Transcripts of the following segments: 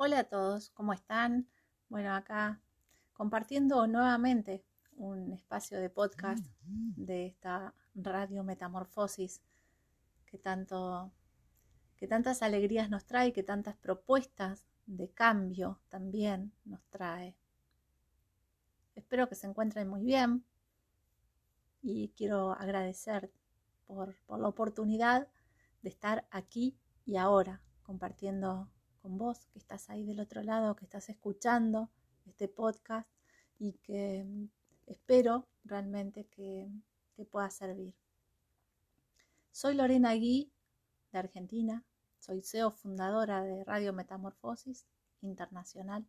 Hola a todos, ¿cómo están? Bueno, acá compartiendo nuevamente un espacio de podcast de esta radio Metamorfosis que tanto que tantas alegrías nos trae, que tantas propuestas de cambio también nos trae. Espero que se encuentren muy bien y quiero agradecer por, por la oportunidad de estar aquí y ahora compartiendo vos que estás ahí del otro lado, que estás escuchando este podcast y que mm, espero realmente que te pueda servir. Soy Lorena Gui de Argentina, soy CEO fundadora de Radio Metamorfosis Internacional.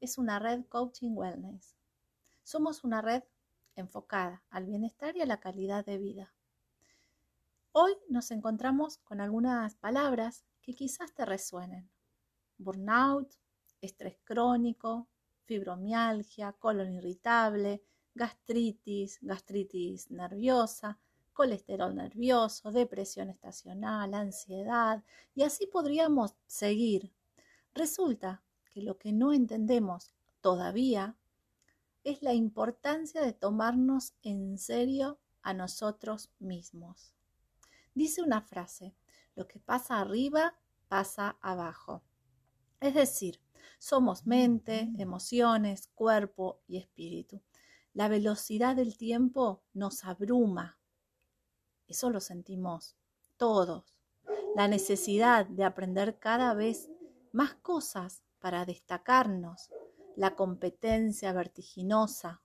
Es una red Coaching Wellness. Somos una red enfocada al bienestar y a la calidad de vida. Hoy nos encontramos con algunas palabras que quizás te resuenen. Burnout, estrés crónico, fibromialgia, colon irritable, gastritis, gastritis nerviosa, colesterol nervioso, depresión estacional, ansiedad, y así podríamos seguir. Resulta que lo que no entendemos todavía es la importancia de tomarnos en serio a nosotros mismos. Dice una frase, lo que pasa arriba pasa abajo. Es decir, somos mente, emociones, cuerpo y espíritu. La velocidad del tiempo nos abruma. Eso lo sentimos todos. La necesidad de aprender cada vez más cosas para destacarnos. La competencia vertiginosa.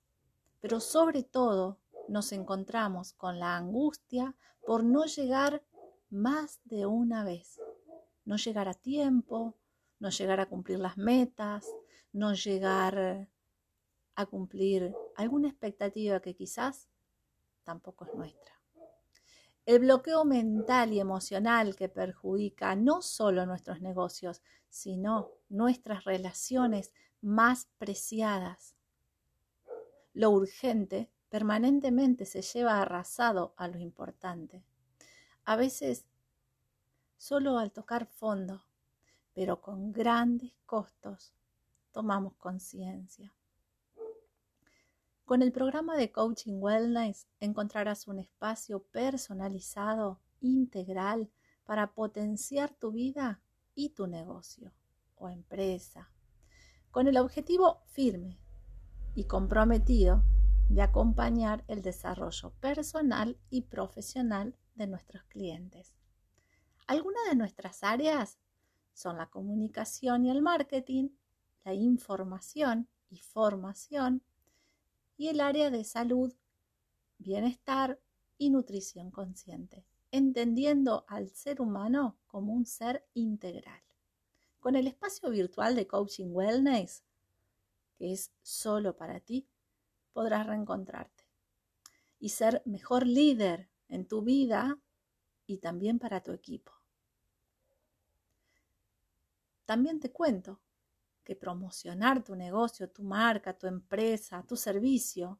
Pero sobre todo nos encontramos con la angustia por no llegar más de una vez. No llegar a tiempo, no llegar a cumplir las metas, no llegar a cumplir alguna expectativa que quizás tampoco es nuestra. El bloqueo mental y emocional que perjudica no solo nuestros negocios, sino nuestras relaciones más preciadas. Lo urgente permanentemente se lleva arrasado a lo importante. A veces solo al tocar fondo, pero con grandes costos, tomamos conciencia. Con el programa de Coaching Wellness encontrarás un espacio personalizado, integral, para potenciar tu vida y tu negocio o empresa, con el objetivo firme y comprometido de acompañar el desarrollo personal y profesional de nuestros clientes. Algunas de nuestras áreas son la comunicación y el marketing, la información y formación y el área de salud, bienestar y nutrición consciente, entendiendo al ser humano como un ser integral. Con el espacio virtual de Coaching Wellness, que es solo para ti, podrás reencontrarte y ser mejor líder en tu vida y también para tu equipo. También te cuento que promocionar tu negocio, tu marca, tu empresa, tu servicio,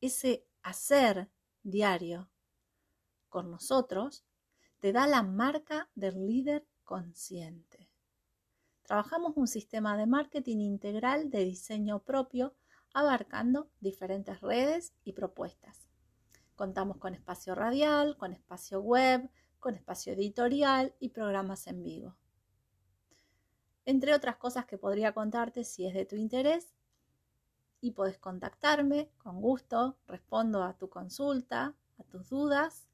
ese hacer diario con nosotros, te da la marca del líder consciente. Trabajamos un sistema de marketing integral de diseño propio abarcando diferentes redes y propuestas. Contamos con espacio radial, con espacio web, con espacio editorial y programas en vivo. Entre otras cosas que podría contarte si es de tu interés y puedes contactarme, con gusto respondo a tu consulta, a tus dudas,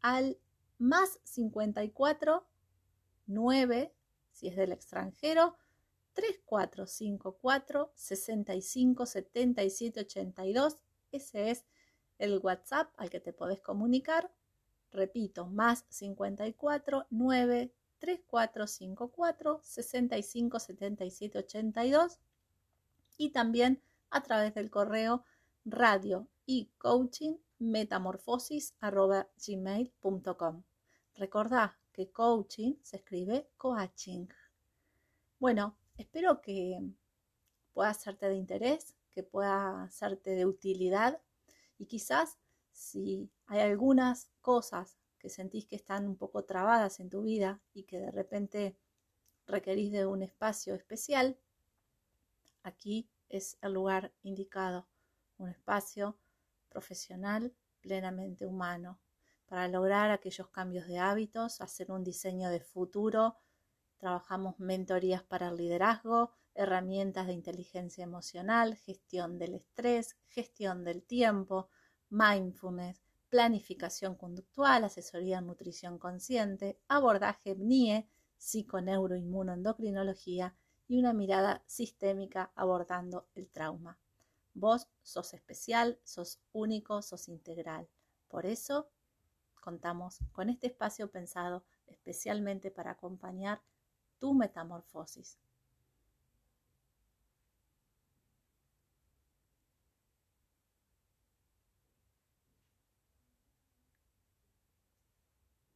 al más 54 9, si es del extranjero, 3454 65 77 82. Ese es el WhatsApp al que te podés comunicar. Repito, más 54 9 3454 65 77 82 y también a través del correo radio y coaching metamorfosis arroba gmail.com. Recordá que coaching se escribe coaching. Bueno, espero que pueda serte de interés, que pueda serte de utilidad y quizás si hay algunas cosas que sentís que están un poco trabadas en tu vida y que de repente requerís de un espacio especial, aquí es el lugar indicado, un espacio profesional plenamente humano, para lograr aquellos cambios de hábitos, hacer un diseño de futuro. Trabajamos mentorías para el liderazgo, herramientas de inteligencia emocional, gestión del estrés, gestión del tiempo, mindfulness, planificación conductual, asesoría en nutrición consciente, abordaje MNIE, psiconeuroinmunoendocrinología y una mirada sistémica abordando el trauma. Vos sos especial, sos único, sos integral. Por eso contamos con este espacio pensado especialmente para acompañar tu metamorfosis.